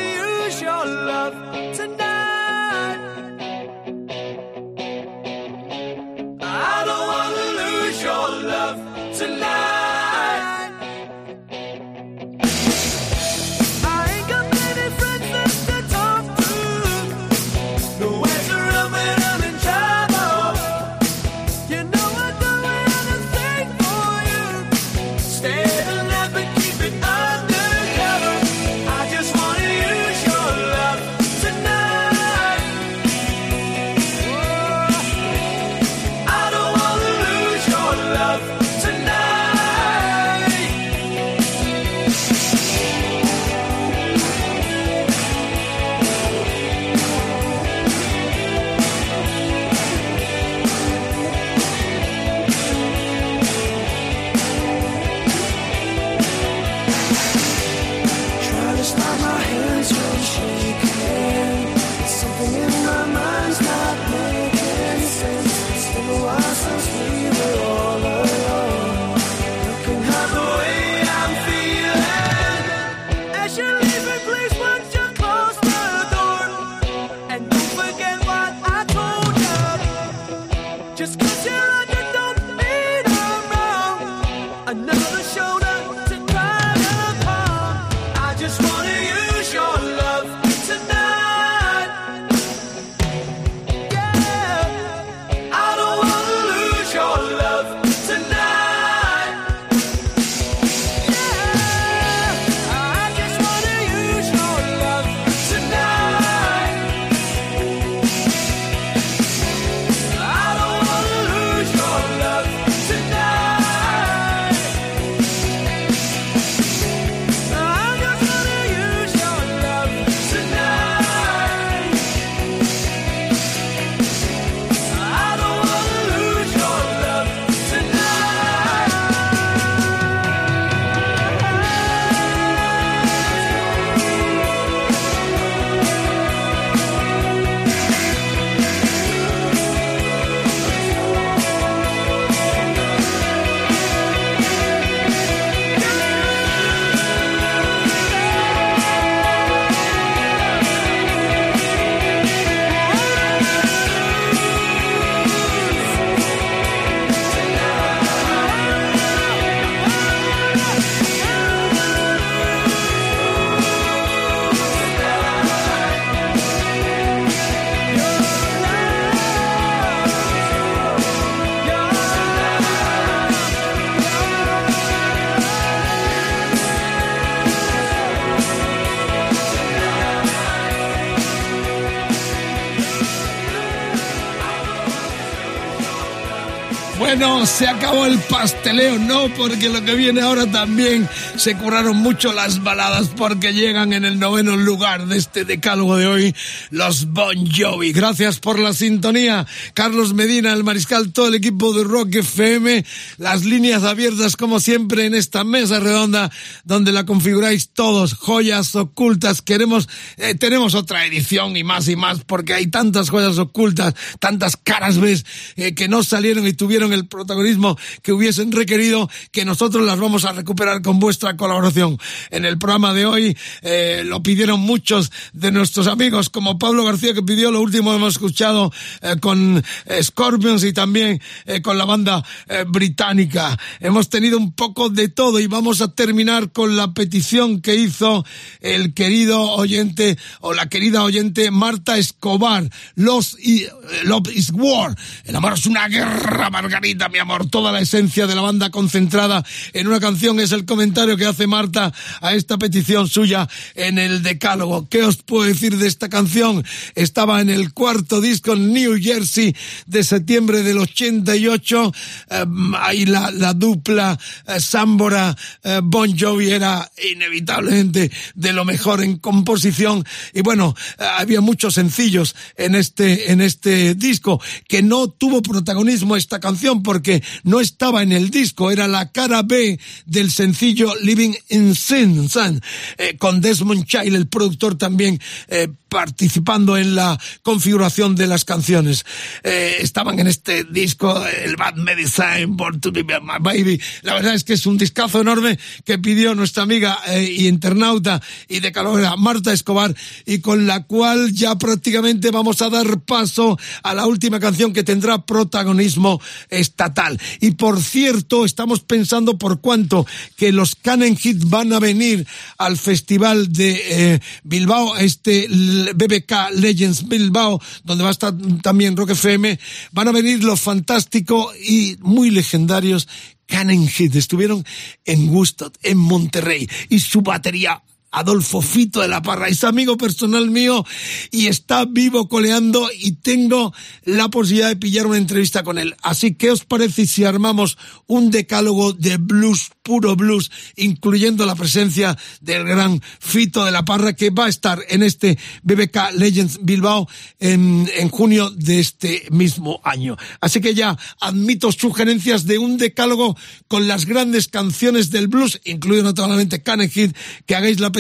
Bueno, se acabó el pasteleo, no, porque lo que viene ahora también. Se curaron mucho las baladas porque llegan en el noveno lugar de este decálogo de hoy los Bon Jovi. Gracias por la sintonía, Carlos Medina, el mariscal, todo el equipo de Rock FM, las líneas abiertas como siempre en esta mesa redonda donde la configuráis todos, joyas ocultas. Queremos, eh, tenemos otra edición y más y más porque hay tantas joyas ocultas, tantas caras ves eh, que no salieron y tuvieron el protagonismo que hubiesen requerido, que nosotros las vamos a recuperar con vuestra colaboración. En el programa de hoy eh, lo pidieron muchos de nuestros amigos, como Pablo García, que pidió lo último que hemos escuchado eh, con eh, Scorpions y también eh, con la banda eh, británica. Hemos tenido un poco de todo y vamos a terminar con la petición que hizo el querido oyente o la querida oyente Marta Escobar. Los y, eh, Love is War. El amor es una guerra, Margarita, mi amor. Toda la esencia de la banda concentrada en una canción es el comentario que hace Marta a esta petición suya en el decálogo. ¿Qué os puedo decir de esta canción? Estaba en el cuarto disco New Jersey de septiembre del 88. Eh, ahí la, la dupla eh, Sambora eh, Bon Jovi era inevitablemente de lo mejor en composición. Y bueno, eh, había muchos sencillos en este, en este disco que no tuvo protagonismo esta canción porque no estaba en el disco, era la cara B del sencillo Living in Sin, Sin, eh, con Desmond Child, el productor también eh, participando en la configuración de las canciones. Eh, estaban en este disco el Bad Medicine, Born to Be My Baby. La verdad es que es un discazo enorme que pidió nuestra amiga eh, y internauta y de calor Marta Escobar y con la cual ya prácticamente vamos a dar paso a la última canción que tendrá protagonismo estatal. Y por cierto, estamos pensando por cuánto que los Canen Hit van a venir al festival de eh, Bilbao, este BBK Legends Bilbao, donde va a estar también Rock FM, van a venir los fantásticos y muy legendarios Canen Hit. Estuvieron en Woodstock, en Monterrey, y su batería Adolfo Fito de la Parra, es amigo personal mío y está vivo coleando y tengo la posibilidad de pillar una entrevista con él. Así que os parece si armamos un decálogo de blues, puro blues, incluyendo la presencia del gran Fito de la Parra que va a estar en este BBK Legends Bilbao en, en junio de este mismo año. Así que ya admito sugerencias de un decálogo con las grandes canciones del blues, incluido naturalmente Cane Hit, que hagáis las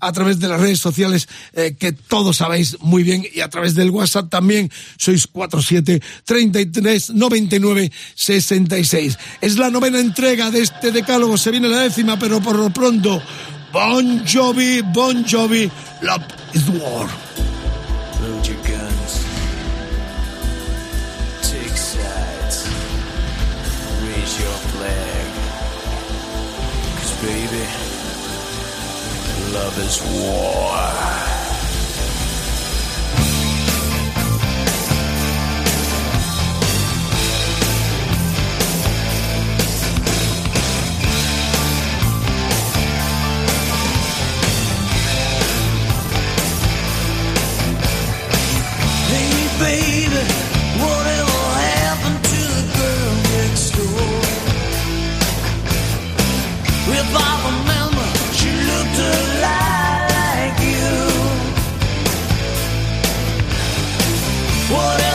a través de las redes sociales eh, que todos sabéis muy bien y a través del WhatsApp también sois 47 33 99 66. Es la novena entrega de este decálogo, se viene la décima, pero por lo pronto Bon Jovi, Bon Jovi, Love is War. Love is war. Baby, What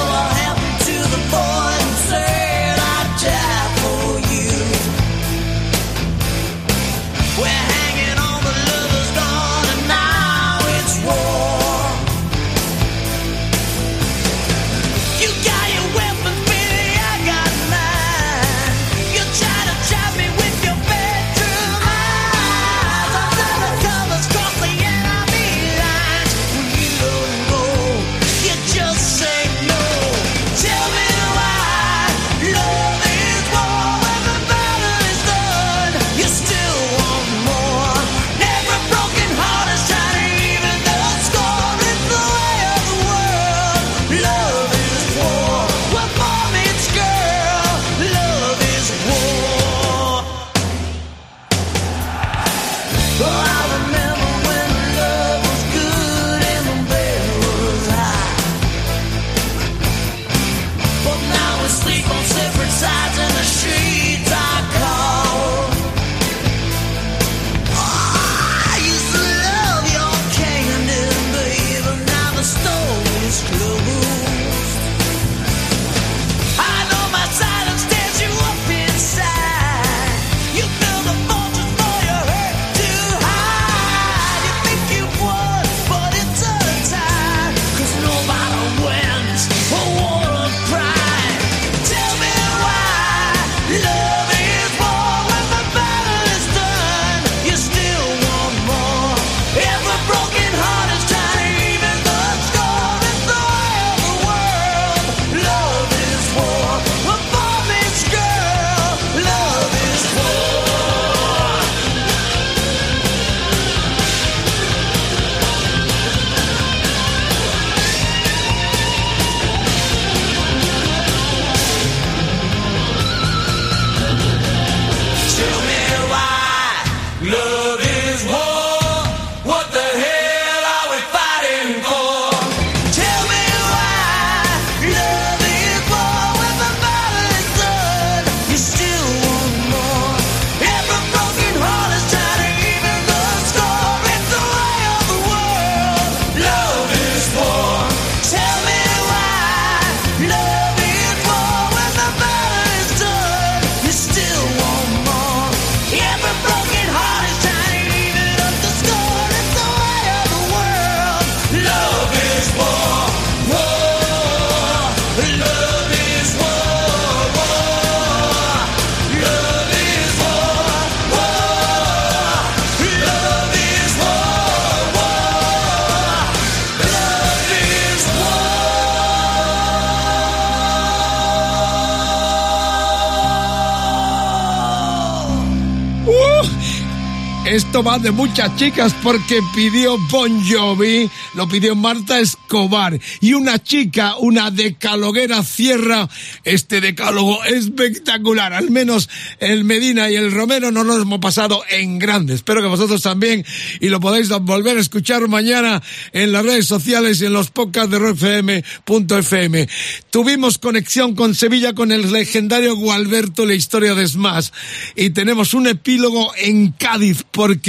es Va de muchas chicas porque pidió Bon Jovi, lo pidió Marta Escobar. Y una chica, una decaloguera, cierra este decálogo espectacular. Al menos el Medina y el Romero no nos hemos pasado en grande. Espero que vosotros también y lo podáis volver a escuchar mañana en las redes sociales y en los podcasts de rockfm.fm. Tuvimos conexión con Sevilla con el legendario Gualberto, la historia de Smash. Y tenemos un epílogo en Cádiz porque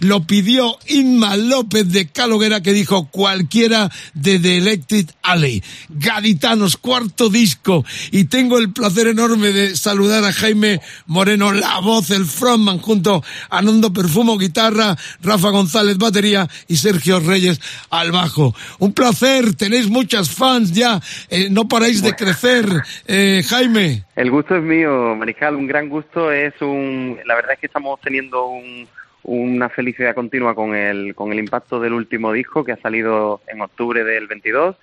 lo pidió Inma López de Caloguera que dijo cualquiera de The Electric Alley. Gaditanos, cuarto disco. Y tengo el placer enorme de saludar a Jaime Moreno, la voz, el frontman, junto a Nando Perfumo, guitarra, Rafa González, batería y Sergio Reyes al bajo. Un placer, tenéis muchas fans ya, eh, no paráis de crecer, eh, Jaime. El gusto es mío, Mariscal, un gran gusto. Es un, la verdad es que estamos teniendo un, una felicidad continua con el, con el impacto del último disco que ha salido en octubre del 22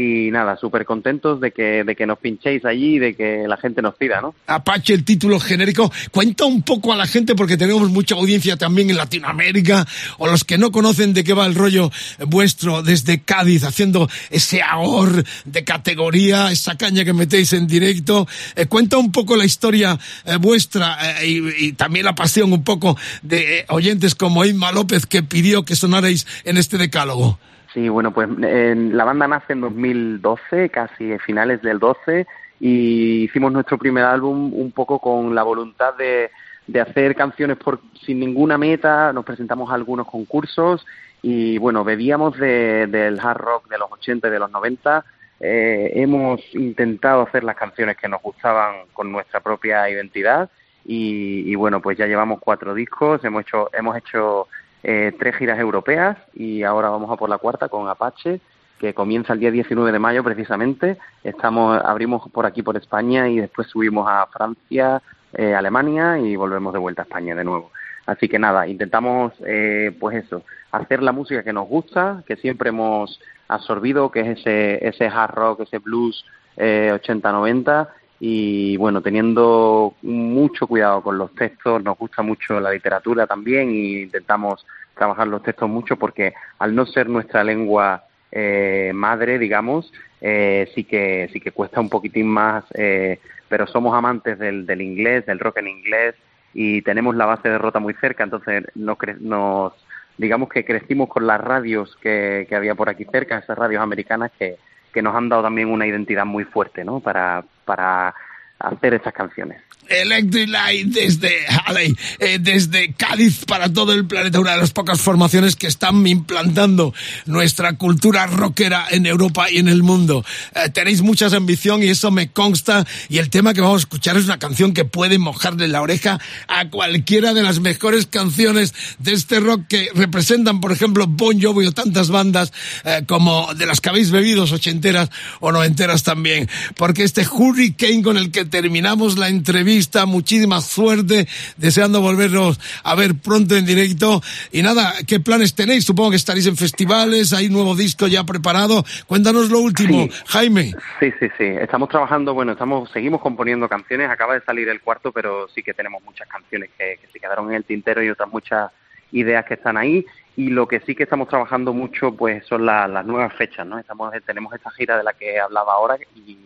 y nada, súper contentos de que, de que nos pinchéis allí y de que la gente nos pida, ¿no? Apache, el título genérico. Cuenta un poco a la gente porque tenemos mucha audiencia también en Latinoamérica o los que no conocen de qué va el rollo vuestro desde Cádiz haciendo ese ahor de categoría, esa caña que metéis en directo. Eh, cuenta un poco la historia eh, vuestra eh, y, y, también la pasión un poco de oyentes como Inma López que pidió que sonarais en este decálogo. Sí, bueno, pues eh, la banda nace en 2012, casi finales del 12, y hicimos nuestro primer álbum un poco con la voluntad de, de hacer canciones por, sin ninguna meta, nos presentamos a algunos concursos y bueno, bebíamos de, del hard rock de los 80 y de los 90. Eh, hemos intentado hacer las canciones que nos gustaban con nuestra propia identidad y, y bueno, pues ya llevamos cuatro discos, hemos hecho, hemos hecho eh, tres giras europeas y ahora vamos a por la cuarta con Apache que comienza el día 19 de mayo precisamente. Estamos abrimos por aquí por España y después subimos a Francia, eh, Alemania y volvemos de vuelta a España de nuevo. Así que nada, intentamos eh, pues eso, hacer la música que nos gusta, que siempre hemos absorbido, que es ese ese hard rock, ese blues eh, 80-90 y bueno, teniendo mucho cuidado con los textos, nos gusta mucho la literatura también y intentamos trabajar los textos mucho porque al no ser nuestra lengua eh, madre, digamos, eh, sí que sí que cuesta un poquitín más, eh, pero somos amantes del, del inglés, del rock en inglés y tenemos la base de Rota muy cerca, entonces nos, nos digamos que crecimos con las radios que, que había por aquí cerca, esas radios americanas que, que nos han dado también una identidad muy fuerte, ¿no? Para, para hacer estas canciones. Electric Light desde Halley, eh, desde Cádiz para todo el planeta, una de las pocas formaciones que están implantando nuestra cultura rockera en Europa y en el mundo. Eh, tenéis mucha ambición y eso me consta y el tema que vamos a escuchar es una canción que puede mojarle la oreja a cualquiera de las mejores canciones de este rock que representan, por ejemplo, Bon Jovi o tantas bandas eh, como de las que habéis bebido, ochenteras o noventeras también, porque este Hurricane con el que terminamos la entrevista muchísima suerte, deseando volvernos a ver pronto en directo. Y nada, ¿qué planes tenéis? Supongo que estaréis en festivales, hay nuevo disco ya preparado. Cuéntanos lo último, Sí. Jaime. Sí, sí, sí. Estamos trabajando, bueno, estamos, seguimos componiendo canciones. Acaba de salir el cuarto, pero sí que tenemos muchas canciones que, que se quedaron en el tintero y otras muchas ideas que están ahí. Y lo que sí que estamos trabajando mucho, pues, son la- las nuevas fechas, ¿no? Estamos, tenemos esta gira de la que hablaba ahora y,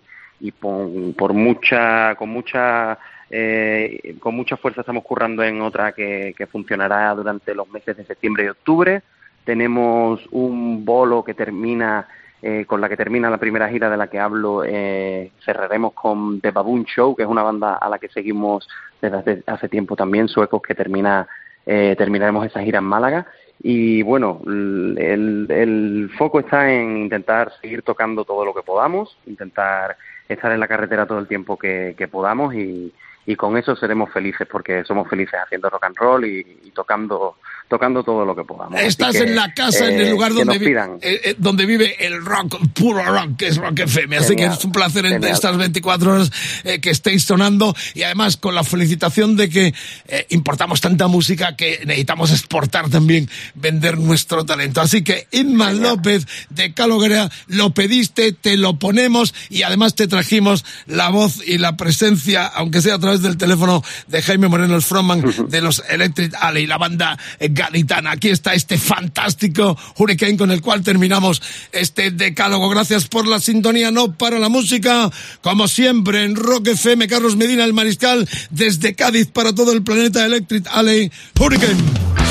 y por, mucha, con mucha, eh, con mucha fuerza estamos currando en otra que, que funcionará durante los meses de septiembre y octubre. Tenemos un bolo que termina eh, con la que termina la primera gira de la que hablo, eh, cerraremos con The Baboon Show, que es una banda a la que seguimos desde hace, hace tiempo también, suecos, que termina, eh, terminaremos esa gira en Málaga. Y bueno, el, el foco está en intentar seguir tocando todo lo que podamos, intentar estar en la carretera todo el tiempo que, que podamos y, y con eso seremos felices porque somos felices haciendo rock and roll y, y tocando tocando todo lo que podamos. Estás que, en la casa, en eh, el lugar que donde, vi- eh, eh, donde vive el rock, puro rock, que es Rock FM. Así Genial, que es un placer en genial. estas 24 horas eh, que estéis sonando y además con la felicitación de que eh, importamos tanta música que necesitamos exportar también, vender nuestro talento. Así que Inma López de Caloguera, lo pediste, te lo ponemos y además te trajimos la voz y la presencia, aunque sea a través del teléfono de Jaime Moreno, el frontman de los Electric Alley, la banda eh, gaditana. Aquí está este fantástico Hurricane con el cual terminamos este decálogo. Gracias por la sintonía, no para la música. Como siempre, en Rock FM, Carlos Medina, el mariscal, desde Cádiz para todo el planeta Electric Alley Hurricane.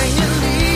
Can you leave?